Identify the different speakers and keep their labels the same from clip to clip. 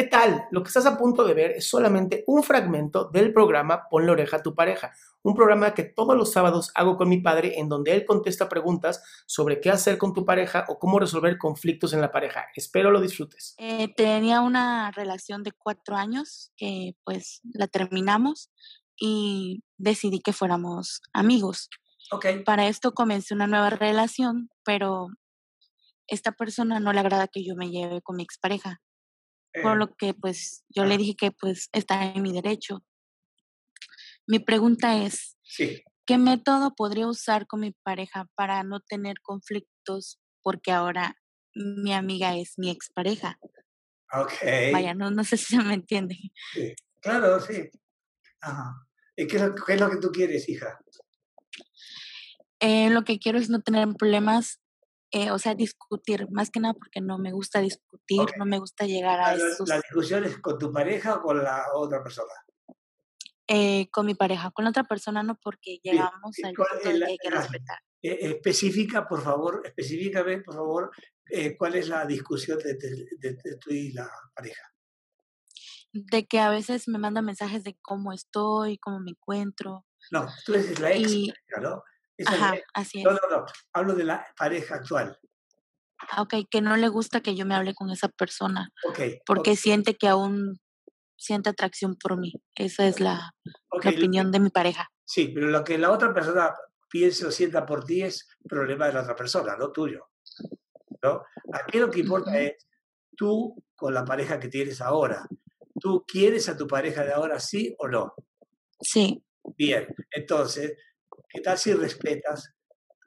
Speaker 1: ¿Qué tal? Lo que estás a punto de ver es solamente un fragmento del programa Ponle oreja a tu pareja, un programa que todos los sábados hago con mi padre en donde él contesta preguntas sobre qué hacer con tu pareja o cómo resolver conflictos en la pareja. Espero lo disfrutes.
Speaker 2: Eh, tenía una relación de cuatro años que pues la terminamos y decidí que fuéramos amigos.
Speaker 1: Ok.
Speaker 2: Para esto comencé una nueva relación, pero esta persona no le agrada que yo me lleve con mi expareja. Por
Speaker 1: Eh,
Speaker 2: lo que pues yo le dije que pues está en mi derecho. Mi pregunta es,
Speaker 1: sí.
Speaker 2: ¿qué método podría usar con mi pareja para no tener conflictos porque ahora mi amiga es mi expareja?
Speaker 3: Ok.
Speaker 2: Vaya, no, no sé si se me entiende.
Speaker 3: Sí. Claro, sí. Ajá. ¿Y qué es, lo, qué es lo que tú quieres, hija?
Speaker 2: Eh, lo que quiero es no tener problemas, eh, o sea, discutir, más que nada porque no me gusta discutir, no me gusta llegar a
Speaker 3: ¿La,
Speaker 2: esos,
Speaker 3: la discusión es con tu pareja o con la otra persona?
Speaker 2: eh, con mi pareja, con la otra persona no, porque llegamos al
Speaker 3: ¿cuál
Speaker 2: punto de que hay que
Speaker 3: la-
Speaker 2: respetar.
Speaker 3: Eh, especifica, por favor, específicame, por favor, eh, cuál es la discusión de, de- de- de tú y la pareja.
Speaker 2: De que a veces me manda mensajes de cómo estoy, cómo me encuentro.
Speaker 3: No, tú eres la ex
Speaker 2: Y-
Speaker 3: ¿no? Esa
Speaker 2: Ajá, así es.
Speaker 3: No, no, no. Hablo de la pareja actual.
Speaker 2: Ah, Ok, que no le gusta que yo me hable con esa persona,
Speaker 3: Ok.
Speaker 2: porque siente que aún siente atracción por mí. Esa es la, la opinión de mi pareja.
Speaker 3: Sí, pero lo que la otra persona piense o sienta por ti es problema de la otra persona, no tuyo. ¿no? Aquí lo que importa es tú con la pareja que tienes ahora. ¿Tú quieres a tu pareja de ahora, sí o no?
Speaker 2: Sí,
Speaker 3: Bien, entonces, ¿qué tal si respetas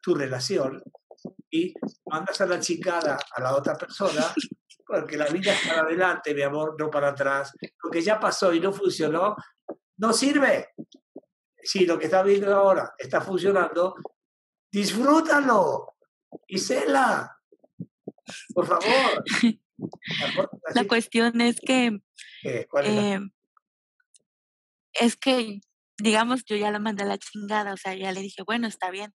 Speaker 3: tu relación y mandas a la chicada a la otra persona? Porque la vida es para adelante, mi amor, no para atrás. Lo que ya pasó y no funcionó, no sirve. Si lo que está viendo ahora está funcionando, disfrútalo y cela. Por favor.
Speaker 2: la cuestión es que
Speaker 3: que, ¿cuál es la-
Speaker 2: eh, es que, digamos, yo ya la mandé a la chingada, o sea, ya le dije, bueno, está bien,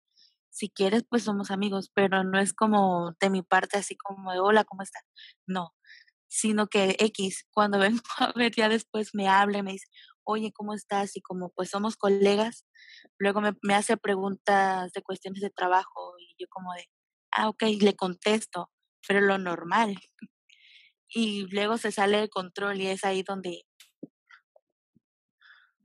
Speaker 2: si quieres, pues somos amigos, pero no es como de mi parte así como de, hola, ¿cómo estás? No, sino que X, cuando vengo a ver ya después me habla y me dice, oye, ¿cómo estás? Y como pues somos colegas, luego me, me hace preguntas de cuestiones de trabajo y yo como de, ah, ok, le contesto, pero lo normal. Y luego se sale de control y es ahí donde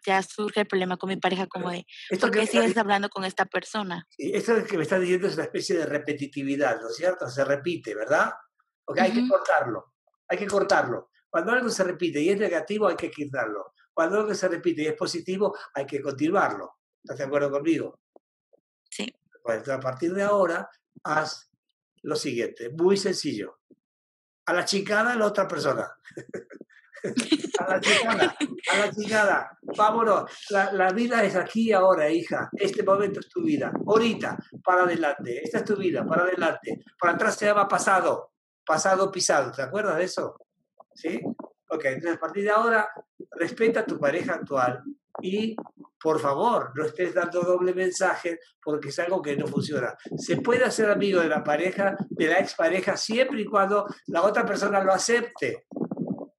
Speaker 2: ya surge el problema con mi pareja, como de, ¿por
Speaker 3: que
Speaker 2: qué sigues hablando con esta persona?
Speaker 3: Esto que me está diciendo es una especie de repetitividad, ¿no es cierto? Se repite, ¿verdad? Porque hay que
Speaker 2: Ujú.
Speaker 3: cortarlo, hay que cortarlo. Cuando algo se repite y es negativo, hay que quitarlo. Cuando algo se repite y es positivo, hay que continuarlo. ¿Estás de acuerdo conmigo?
Speaker 2: Sí.
Speaker 3: Pues a partir de ahora, haz lo siguiente, muy sencillo. A la chicada, la otra persona. a la chicada, a la chicada. Vámonos. La, la vida es aquí ahora, hija. Este momento es tu vida. Ahorita, para adelante. Esta es tu vida, para adelante. Para atrás se llama pasado. Pasado pisado. ¿Te acuerdas de eso? ¿Sí? Ok, entonces a partir de ahora, respeta a tu pareja actual y por favor, no estés dando doble mensaje porque es algo que no funciona. Se puede hacer amigo de la pareja, de la expareja, siempre y cuando la otra persona lo acepte,